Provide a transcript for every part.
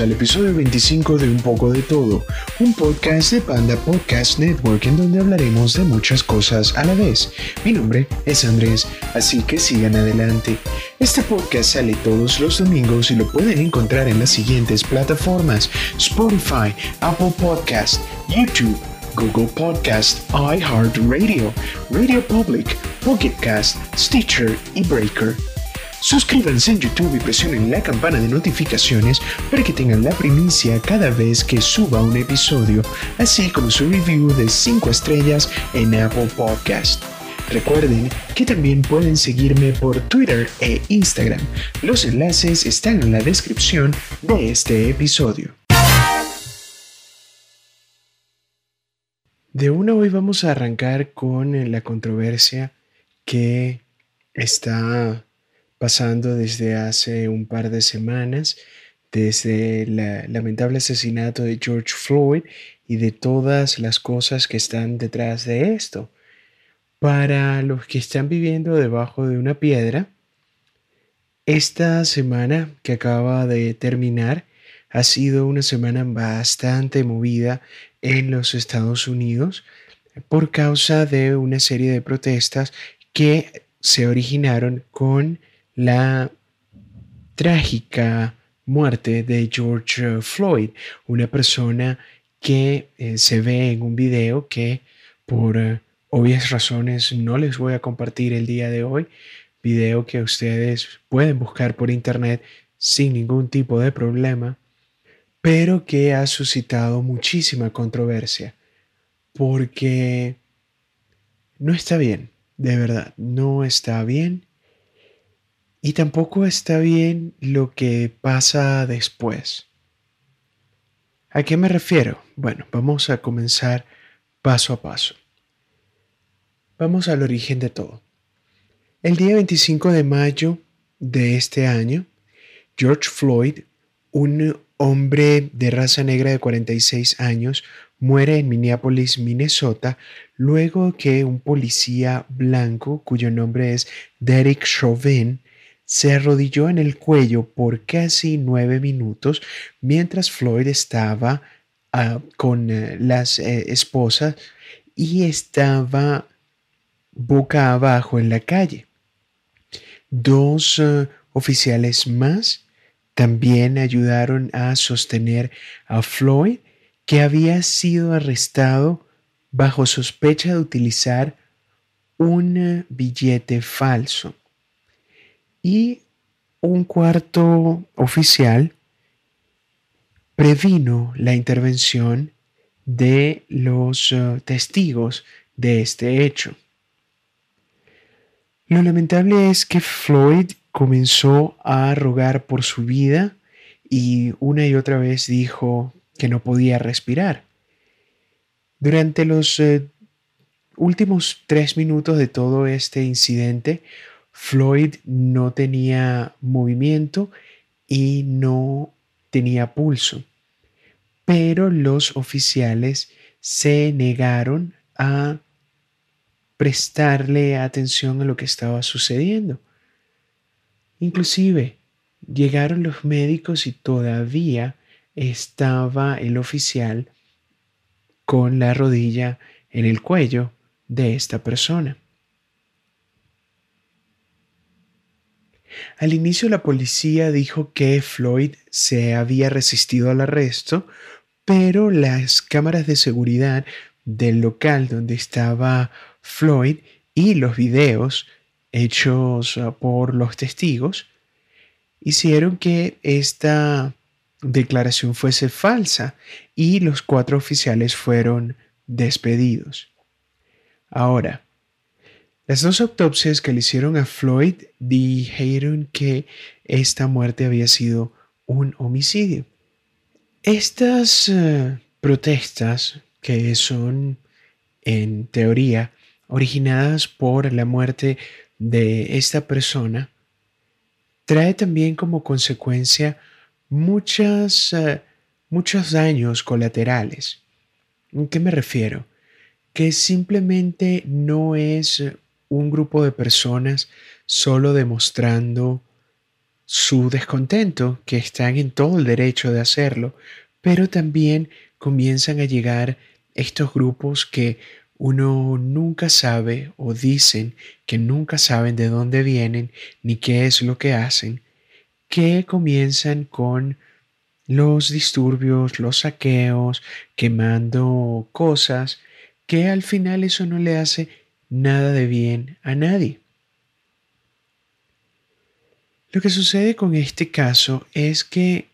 Al episodio 25 de Un poco de todo, un podcast de Panda Podcast Network en donde hablaremos de muchas cosas a la vez. Mi nombre es Andrés, así que sigan adelante. Este podcast sale todos los domingos y lo pueden encontrar en las siguientes plataformas: Spotify, Apple Podcast, YouTube, Google Podcast, iHeartRadio, Radio Public, Pocket Cast, Stitcher y Breaker. Suscríbanse en YouTube y presionen la campana de notificaciones para que tengan la primicia cada vez que suba un episodio, así como su review de 5 estrellas en Apple Podcast. Recuerden que también pueden seguirme por Twitter e Instagram. Los enlaces están en la descripción de este episodio. De una hoy vamos a arrancar con la controversia que está pasando desde hace un par de semanas, desde el lamentable asesinato de George Floyd y de todas las cosas que están detrás de esto. Para los que están viviendo debajo de una piedra, esta semana que acaba de terminar ha sido una semana bastante movida en los Estados Unidos por causa de una serie de protestas que se originaron con la trágica muerte de George Floyd, una persona que eh, se ve en un video que por eh, obvias razones no les voy a compartir el día de hoy, video que ustedes pueden buscar por internet sin ningún tipo de problema, pero que ha suscitado muchísima controversia porque no está bien, de verdad, no está bien y tampoco está bien lo que pasa después. ¿A qué me refiero? Bueno, vamos a comenzar paso a paso. Vamos al origen de todo. El día 25 de mayo de este año, George Floyd, un hombre de raza negra de 46 años, muere en Minneapolis, Minnesota, luego que un policía blanco, cuyo nombre es Derek Chauvin, se arrodilló en el cuello por casi nueve minutos mientras Floyd estaba ah, con eh, las eh, esposas y estaba boca abajo en la calle. Dos eh, oficiales más también ayudaron a sostener a Floyd, que había sido arrestado bajo sospecha de utilizar un billete falso y un cuarto oficial previno la intervención de los eh, testigos de este hecho. Lo lamentable es que Floyd comenzó a rogar por su vida y una y otra vez dijo que no podía respirar. Durante los eh, últimos tres minutos de todo este incidente, Floyd no tenía movimiento y no tenía pulso, pero los oficiales se negaron a prestarle atención a lo que estaba sucediendo. Inclusive llegaron los médicos y todavía estaba el oficial con la rodilla en el cuello de esta persona. Al inicio la policía dijo que Floyd se había resistido al arresto, pero las cámaras de seguridad del local donde estaba Floyd y los videos hechos uh, por los testigos hicieron que esta declaración fuese falsa y los cuatro oficiales fueron despedidos. Ahora, las dos autopsias que le hicieron a Floyd dijeron que esta muerte había sido un homicidio. Estas eh, protestas, que son en teoría originadas por la muerte de esta persona, trae también como consecuencia muchas, eh, muchos daños colaterales. ¿A qué me refiero? Que simplemente no es un grupo de personas solo demostrando su descontento, que están en todo el derecho de hacerlo, pero también comienzan a llegar estos grupos que uno nunca sabe o dicen que nunca saben de dónde vienen ni qué es lo que hacen, que comienzan con los disturbios, los saqueos, quemando cosas, que al final eso no le hace nada de bien a nadie. Lo que sucede con este caso es que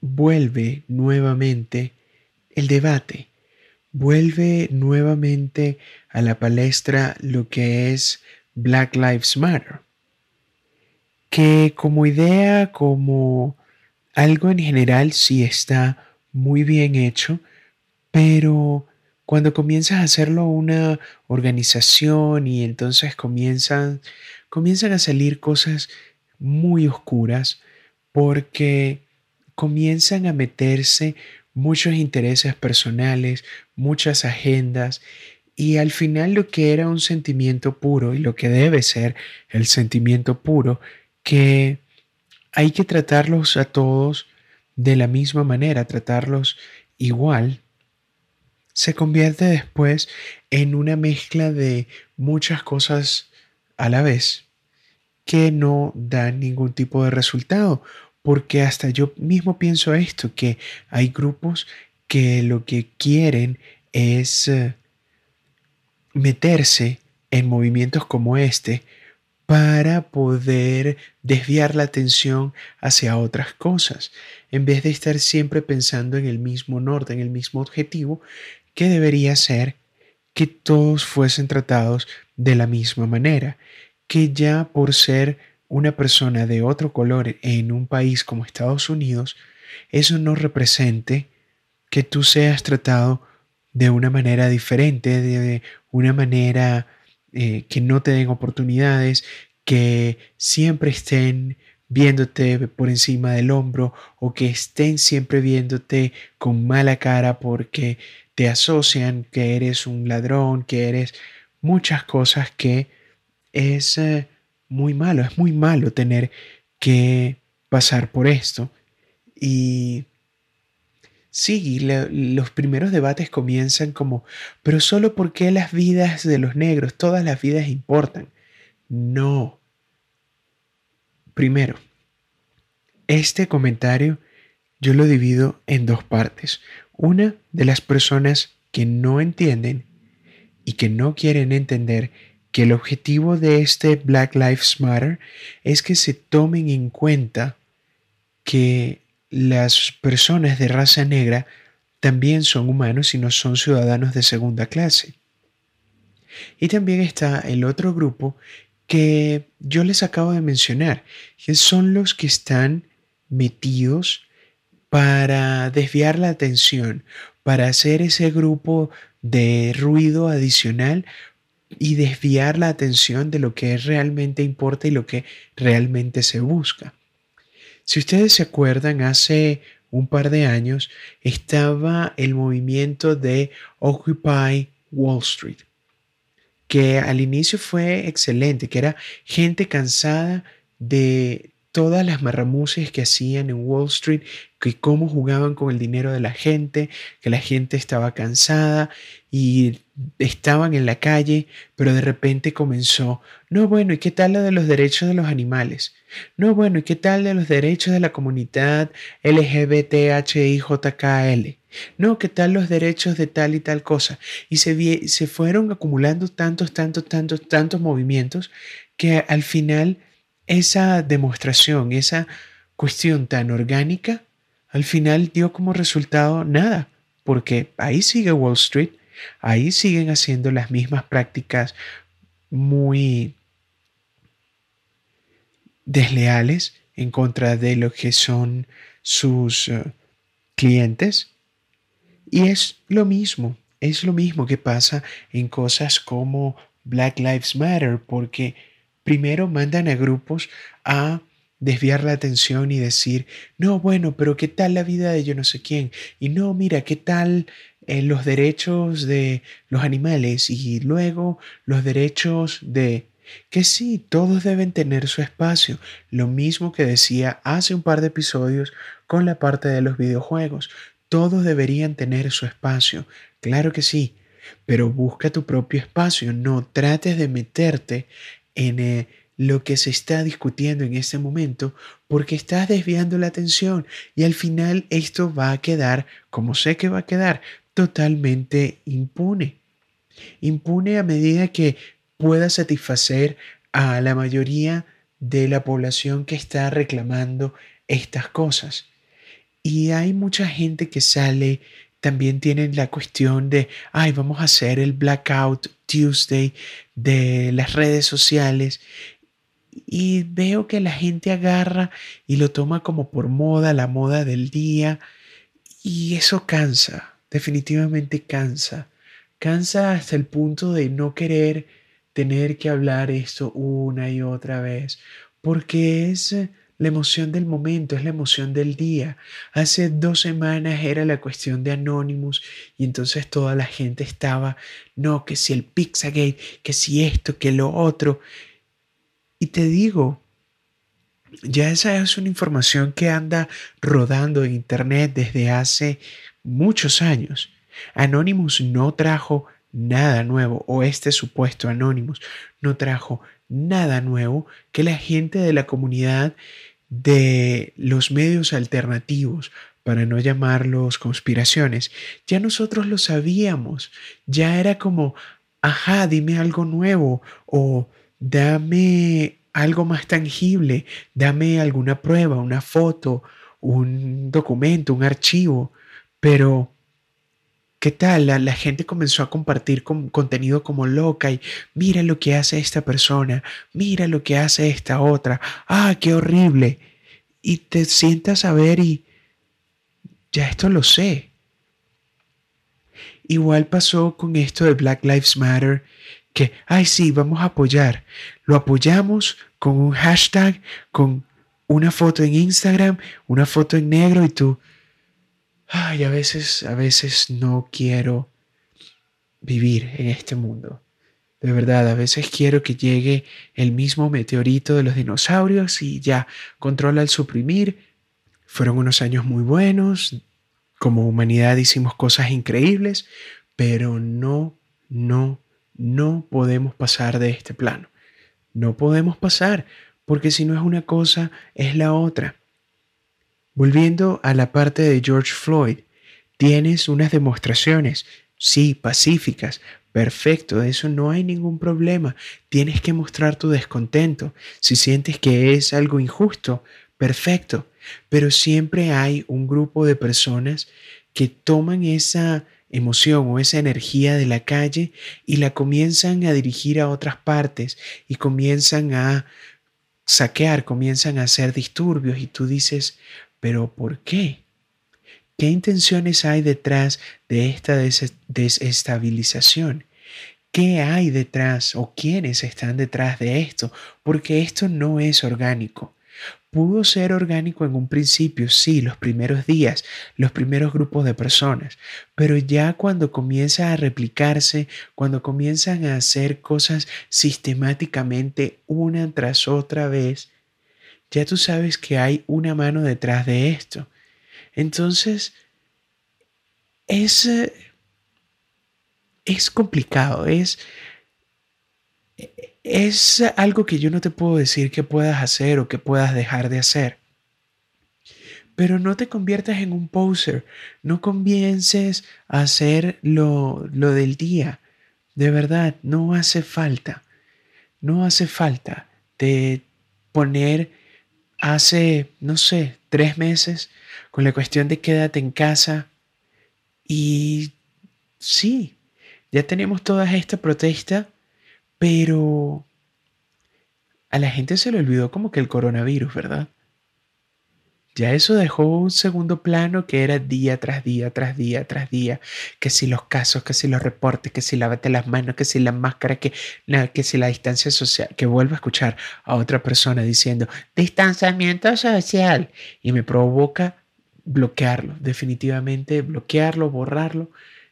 vuelve nuevamente el debate, vuelve nuevamente a la palestra lo que es Black Lives Matter, que como idea, como algo en general sí está muy bien hecho, pero cuando comienzas a hacerlo una organización y entonces comienzan, comienzan a salir cosas muy oscuras porque comienzan a meterse muchos intereses personales, muchas agendas y al final lo que era un sentimiento puro y lo que debe ser el sentimiento puro, que hay que tratarlos a todos de la misma manera, tratarlos igual, se convierte después en una mezcla de muchas cosas a la vez que no dan ningún tipo de resultado, porque hasta yo mismo pienso esto, que hay grupos que lo que quieren es eh, meterse en movimientos como este para poder desviar la atención hacia otras cosas, en vez de estar siempre pensando en el mismo norte, en el mismo objetivo, que debería ser que todos fuesen tratados de la misma manera, que ya por ser una persona de otro color en un país como Estados Unidos, eso no represente que tú seas tratado de una manera diferente, de una manera eh, que no te den oportunidades, que siempre estén viéndote por encima del hombro o que estén siempre viéndote con mala cara porque te asocian que eres un ladrón, que eres muchas cosas que es eh, muy malo, es muy malo tener que pasar por esto. Y sí, los primeros debates comienzan como, pero solo porque las vidas de los negros, todas las vidas importan. No. Primero, este comentario yo lo divido en dos partes. Una de las personas que no entienden y que no quieren entender que el objetivo de este Black Lives Matter es que se tomen en cuenta que las personas de raza negra también son humanos y no son ciudadanos de segunda clase. Y también está el otro grupo que yo les acabo de mencionar, que son los que están metidos para desviar la atención, para hacer ese grupo de ruido adicional y desviar la atención de lo que realmente importa y lo que realmente se busca. Si ustedes se acuerdan, hace un par de años estaba el movimiento de Occupy Wall Street, que al inicio fue excelente, que era gente cansada de todas las marramuces que hacían en Wall Street, que cómo jugaban con el dinero de la gente, que la gente estaba cansada y estaban en la calle, pero de repente comenzó, no, bueno, ¿y qué tal lo de los derechos de los animales? No, bueno, ¿y qué tal de los derechos de la comunidad LGBTHIJKL? No, ¿qué tal los derechos de tal y tal cosa? Y se, se fueron acumulando tantos, tantos, tantos, tantos movimientos que al final esa demostración, esa cuestión tan orgánica, al final dio como resultado nada, porque ahí sigue Wall Street, ahí siguen haciendo las mismas prácticas muy desleales en contra de lo que son sus eh, clientes. Y es lo mismo, es lo mismo que pasa en cosas como Black Lives Matter, porque primero mandan a grupos a desviar la atención y decir, no, bueno, pero ¿qué tal la vida de yo no sé quién? Y no, mira, ¿qué tal eh, los derechos de los animales? Y luego los derechos de... que sí, todos deben tener su espacio, lo mismo que decía hace un par de episodios con la parte de los videojuegos. Todos deberían tener su espacio, claro que sí, pero busca tu propio espacio, no trates de meterte en eh, lo que se está discutiendo en este momento porque estás desviando la atención y al final esto va a quedar, como sé que va a quedar, totalmente impune. Impune a medida que pueda satisfacer a la mayoría de la población que está reclamando estas cosas. Y hay mucha gente que sale, también tienen la cuestión de, ay, vamos a hacer el Blackout Tuesday de las redes sociales. Y veo que la gente agarra y lo toma como por moda, la moda del día. Y eso cansa, definitivamente cansa. Cansa hasta el punto de no querer tener que hablar esto una y otra vez, porque es eh, la emoción del momento, es la emoción del día. Hace dos semanas era la cuestión de Anonymous y entonces toda la gente estaba, no, que si el Pizzagate, que si esto, que lo otro. Y te digo, ya esa es una información que anda rodando en Internet desde hace muchos años. Anonymous no trajo nada nuevo o este supuesto Anonymous no trajo nada nuevo que la gente de la comunidad de los medios alternativos, para no llamarlos conspiraciones, ya nosotros lo sabíamos, ya era como, ajá, dime algo nuevo o dame algo más tangible, dame alguna prueba, una foto, un documento, un archivo, pero ¿Qué tal? La, gente comenzó a compartir contenido como loca y mira lo que hace esta persona, mira lo que hace esta otra, ah, qué horrible. Y te sientas a ver y ya esto lo sé. Igual pasó con esto de Black Lives Matter, que, ay, sí, vamos a apoyar. Lo apoyamos con un hashtag, con una foto en Instagram, una foto en negro y tú, ay, a veces, a veces no quiero vivir en este mundo. De verdad, a veces quiero que llegue el mismo meteorito de los dinosaurios y ya controla el suprimir. Fueron unos años muy buenos, como humanidad hicimos cosas increíbles, pero no, no, no podemos pasar de este plano. No podemos pasar, porque si no es una cosa, es la otra. Volviendo a la parte de George Floyd, tienes unas demostraciones, sí, pacíficas, perfecto, de eso no hay ningún problema. Tienes que mostrar tu descontento. Si sientes que es algo injusto, perfecto. Pero siempre hay un grupo de personas que toman esa emoción o esa energía de la calle y la comienzan a dirigir a otras partes y comienzan a saquear, comienzan a hacer disturbios y tú dices, pero ¿por qué? ¿Qué intenciones hay detrás de esta desestabilización? ¿Qué hay detrás o quiénes están detrás de esto? Porque esto no es orgánico. Pudo ser orgánico en un principio, sí, los primeros días, los primeros grupos de personas, pero ya cuando comienza a replicarse, cuando comienzan a hacer cosas sistemáticamente una tras otra vez, ya tú sabes que hay una mano detrás de esto. Entonces, es, es complicado, es, es algo que yo no te puedo decir que puedas hacer o que puedas dejar de hacer. Pero no te conviertas en un poser, no comiences a hacer lo, lo del día. De verdad, no hace falta, no hace falta de poner hace, no sé, tres meses con la cuestión de quédate en casa y sí, ya tenemos toda esta protesta, pero a la gente se le olvidó como que el coronavirus, ¿verdad? Ya eso dejó un segundo plano que era día tras día, tras día, tras día, que si los casos, que si los reportes, que si lávate las manos, que si la máscara, que, que si la distancia social, que vuelvo a escuchar a otra persona diciendo distanciamiento social y me provoca bloquearlo, definitivamente bloquearlo, borrarlo.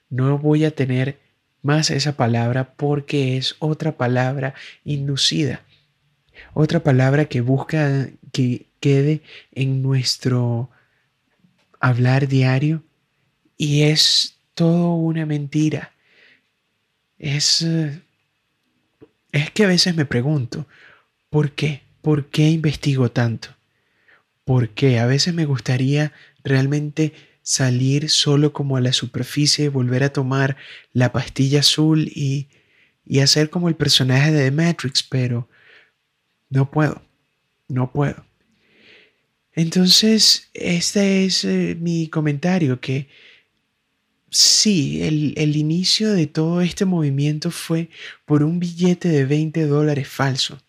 No voy a tener más esa palabra porque es otra palabra inducida, otra palabra que busca que quede en nuestro hablar diario y es todo una mentira. Es, es que a veces me pregunto, ¿por qué? ¿Por qué investigo tanto? ¿Por qué? A veces me gustaría realmente salir solo como a la superficie, volver a tomar la pastilla azul y, y hacer como el personaje de The Matrix, pero no puedo, no puedo. Entonces, este es eh, mi comentario, que sí, el, el, inicio de todo este movimiento fue por un billete de 20 dólares falso,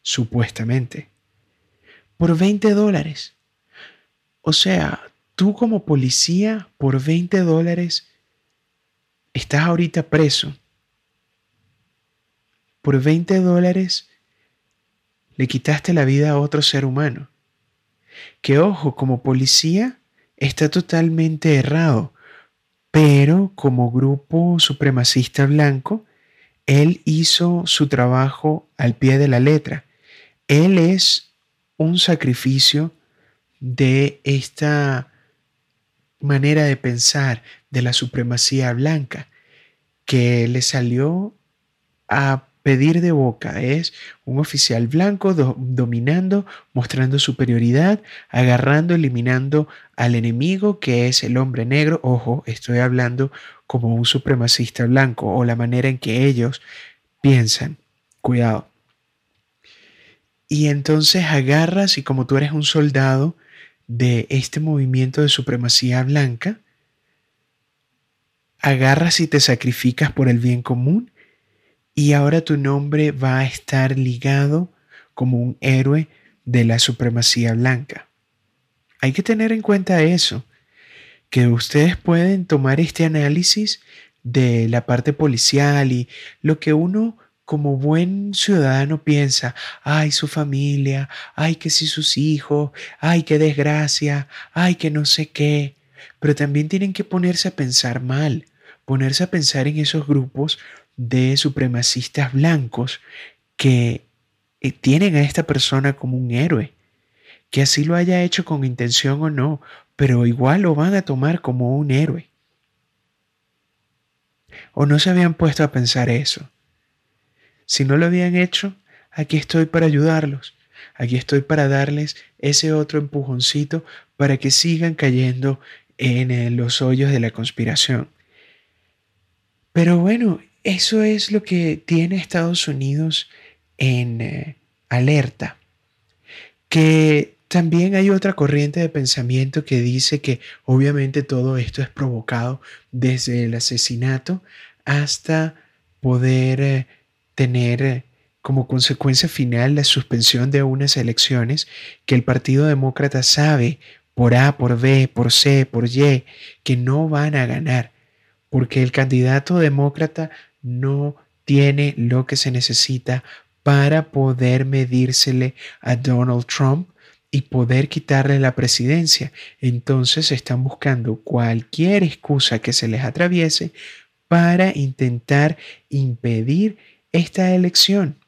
supuestamente. Por 20 dólares. O sea, tú como policía, por 20 dólares, estás ahorita preso. Por 20 dólares le quitaste la vida a otro ser humano que ojo, como policía está totalmente errado, pero como grupo supremacista blanco, él hizo su trabajo al pie de la letra. Él es un sacrificio de esta manera de pensar de la supremacía blanca que le salió a pedir de boca es un oficial blanco dominando, mostrando superioridad, agarrando, eliminando al enemigo que es el hombre negro. Ojo, estoy hablando como un supremacista blanco o la manera en que ellos piensan. Cuidado. Y entonces agarras y como tú eres un soldado de este movimiento de supremacía blanca, agarras y te sacrificas por el bien común y ahora tu nombre va a estar ligado como un héroe de la supremacía blanca. Hay que tener en cuenta eso, que ustedes pueden tomar este análisis de la parte policial y lo que uno como buen ciudadano piensa, ay, su familia, ay, que si sus hijos, ay, qué desgracia, ay, que no sé qué, pero también tienen que ponerse a pensar mal, ponerse a pensar en esos grupos de supremacistas blancos que eh, tienen a esta persona como un héroe, que así lo haya hecho con intención o no, pero igual lo van a tomar como un héroe. ¿O no se habían puesto a pensar eso? Si no lo habían hecho, aquí estoy para ayudarlos. Aquí estoy para darles ese otro empujoncito para que sigan cayendo en eh, los hoyos de la conspiración. Pero bueno, eso es lo que tiene Estados Unidos en eh, alerta. Que también hay otra corriente de pensamiento que dice que obviamente todo esto es provocado desde el asesinato hasta poder eh, tener eh, como consecuencia final la suspensión de unas elecciones que el Partido Demócrata sabe por A, por B, por C, por Y, que no van a ganar, porque el candidato demócrata no tiene lo que se necesita para poder medírsele a Donald Trump y poder quitarle la presidencia. Entonces están buscando cualquier excusa que se les atraviese para intentar impedir esta elección.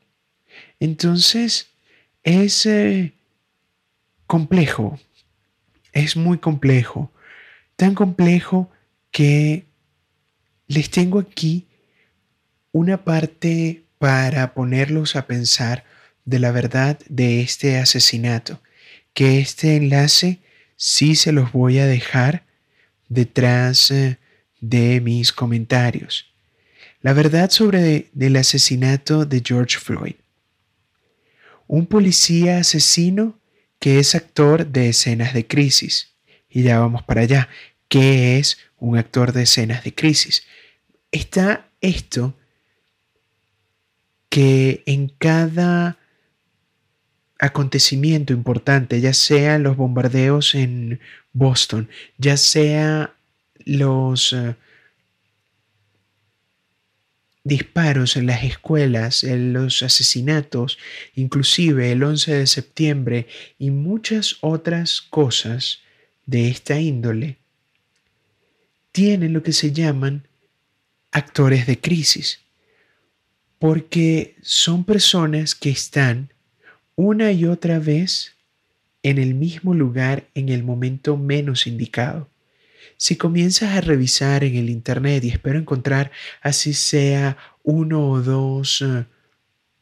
Entonces es eh, complejo, es muy complejo, tan complejo que les tengo aquí una parte para ponerlos a pensar de la verdad de este asesinato, que este enlace sí se los voy a dejar detrás eh, de mis comentarios. La verdad sobre el asesinato de George Floyd. Un policía asesino que es actor de escenas de crisis. Y ya vamos para allá. ¿Qué es un actor de escenas de crisis? Está esto que en cada acontecimiento importante, ya sea los bombardeos en Boston, ya sea los eh, disparos en las escuelas, en los asesinatos, inclusive el 11 de septiembre y muchas otras cosas de esta índole, tienen lo que se llaman actores de crisis, porque son personas que están una y otra vez en el mismo lugar en el momento menos indicado. Si comienzas a revisar en el Internet y espero encontrar así sea uno o dos eh,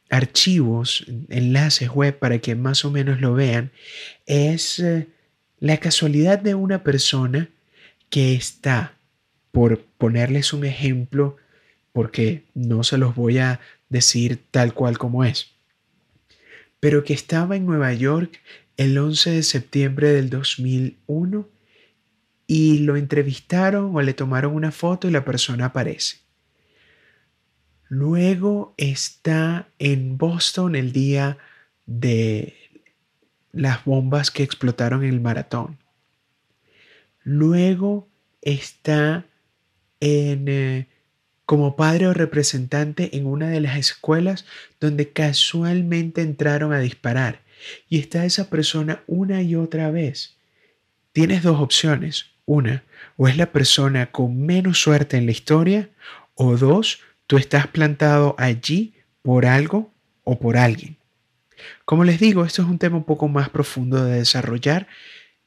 archivos, enlaces web para que más o menos lo vean, es eh, la casualidad de una persona que está, por ponerles un ejemplo, porque no se los voy a decir tal cual como es, pero que estaba en Nueva York el 11 de septiembre del 2001 y lo entrevistaron o le tomaron una foto y la persona aparece. Luego está en Boston el día de las bombas que explotaron en el maratón. Luego está en, eh, como padre o representante en una de las escuelas donde casualmente entraron a disparar. Y está esa persona una y otra vez. Tienes dos opciones. Una, o es la persona con menos suerte en la historia, o dos, Tú estás plantado allí por algo o por alguien. Como les digo, esto es un tema un poco más profundo de desarrollar.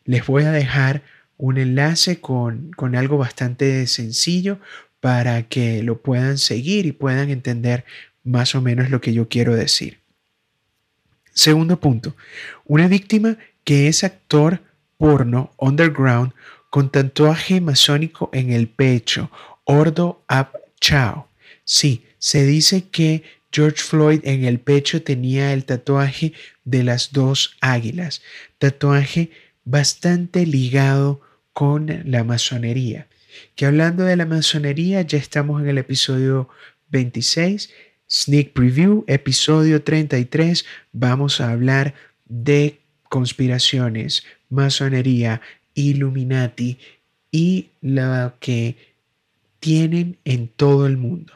Les voy a dejar un enlace con, con algo bastante sencillo para que lo puedan seguir y puedan entender más o menos lo que yo quiero decir. Segundo punto, una víctima que es actor porno underground con tatuaje masónico en el pecho, Ordo Ab Chao. Sí, se dice que George Floyd en el pecho tenía el tatuaje de las dos águilas, tatuaje bastante ligado con la masonería. Que hablando de la masonería, ya estamos en el episodio 26, Sneak Preview, episodio 33, vamos a hablar de conspiraciones, masonería, Illuminati y lo que tienen en todo el mundo.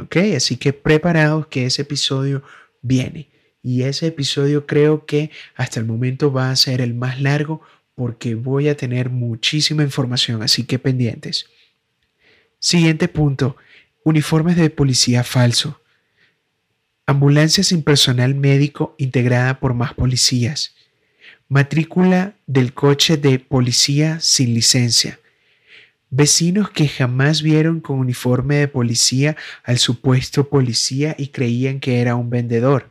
¿Ok? Así que preparados que ese episodio viene. Y ese episodio creo que hasta el momento va a ser el más largo porque voy a tener muchísima información, así que pendientes. Siguiente punto, uniformes de policía falso. Ambulancia sin personal médico integrada por más policías. Matrícula del coche de policía sin licencia. Vecinos que jamás vieron con uniforme de policía al supuesto policía y creían que era un vendedor.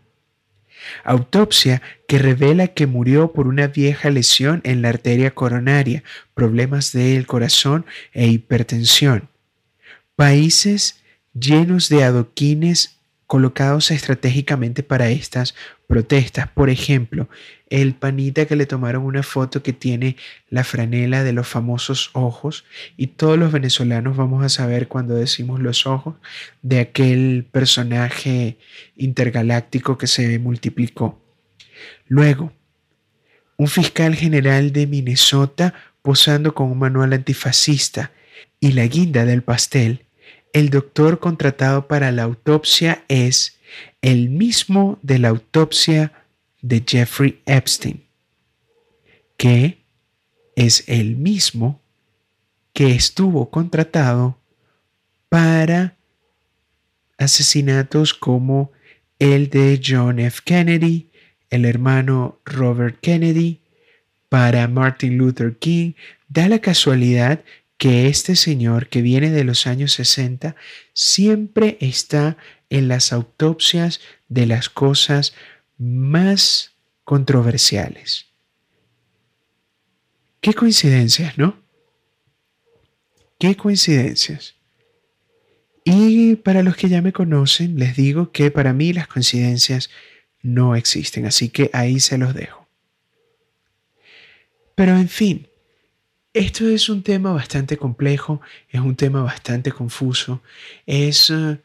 Autopsia que revela que murió por una vieja lesión en la arteria coronaria, problemas del corazón e hipertensión. Países llenos de adoquines colocados estratégicamente para estas protestas. Por ejemplo, el panita que le tomaron una foto que tiene la franela de los famosos ojos y todos los venezolanos vamos a saber cuando decimos los ojos de aquel personaje intergaláctico que se multiplicó. Luego, un fiscal general de Minnesota posando con un manual antifascista y la guinda del pastel el doctor contratado para la autopsia es el mismo de la autopsia de Jeffrey Epstein, que es el mismo que estuvo contratado para asesinatos como el de John F. Kennedy, el hermano Robert Kennedy, para Martin Luther King. Da la casualidad que este señor que viene de los años 60 siempre está en las autopsias de las cosas más controversiales. Qué coincidencias, ¿no? Qué coincidencias. Y para los que ya me conocen, les digo que para mí las coincidencias no existen, así que ahí se los dejo. Pero en fin, esto es un tema bastante complejo, es un tema bastante confuso, es eh,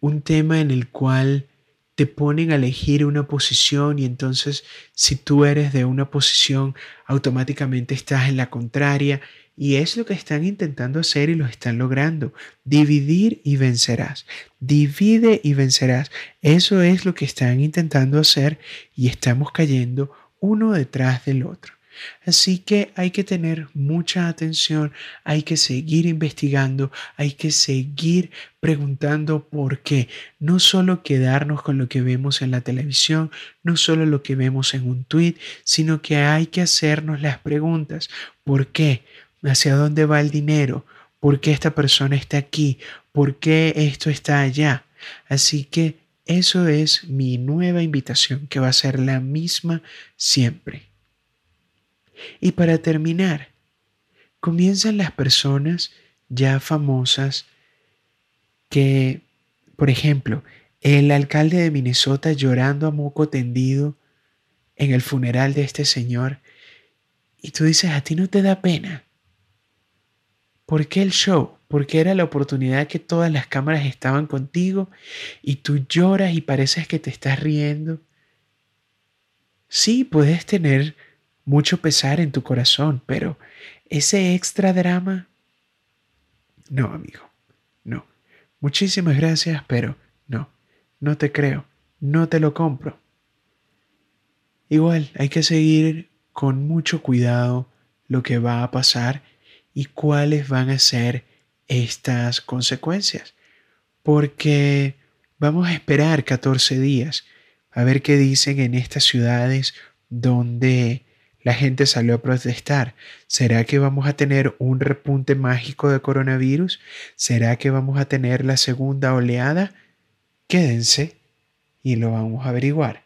un tema en el cual te ponen a elegir una posición y entonces si tú eres de una posición automáticamente estás en la contraria y es lo que están intentando hacer y lo están logrando. Dividir y vencerás. Divide y vencerás. Eso es lo que están intentando hacer y estamos cayendo uno detrás del otro. Así que hay que tener mucha atención, hay que seguir investigando, hay que seguir preguntando por qué. No solo quedarnos con lo que vemos en la televisión, no solo lo que vemos en un tweet, sino que hay que hacernos las preguntas. ¿Por qué? ¿Hacia dónde va el dinero? ¿Por qué esta persona está aquí? ¿Por qué esto está allá? Así que eso es mi nueva invitación, que va a ser la misma siempre. Y para terminar, comienzan las personas ya famosas que, por ejemplo, el alcalde de Minnesota llorando a moco tendido en el funeral de este señor, y tú dices, a ti no te da pena. ¿Por qué el show? Porque era la oportunidad que todas las cámaras estaban contigo y tú lloras y pareces que te estás riendo. Sí, puedes tener mucho pesar en tu corazón, pero ese extra drama... No, amigo, no. Muchísimas gracias, pero no, no te creo, no te lo compro. Igual, hay que seguir con mucho cuidado lo que va a pasar y cuáles van a ser estas consecuencias. Porque vamos a esperar 14 días a ver qué dicen en estas ciudades donde la gente salió a protestar. ¿Será que vamos a tener un repunte mágico de coronavirus? ¿Será que vamos a tener la segunda oleada? Quédense y lo vamos a averiguar.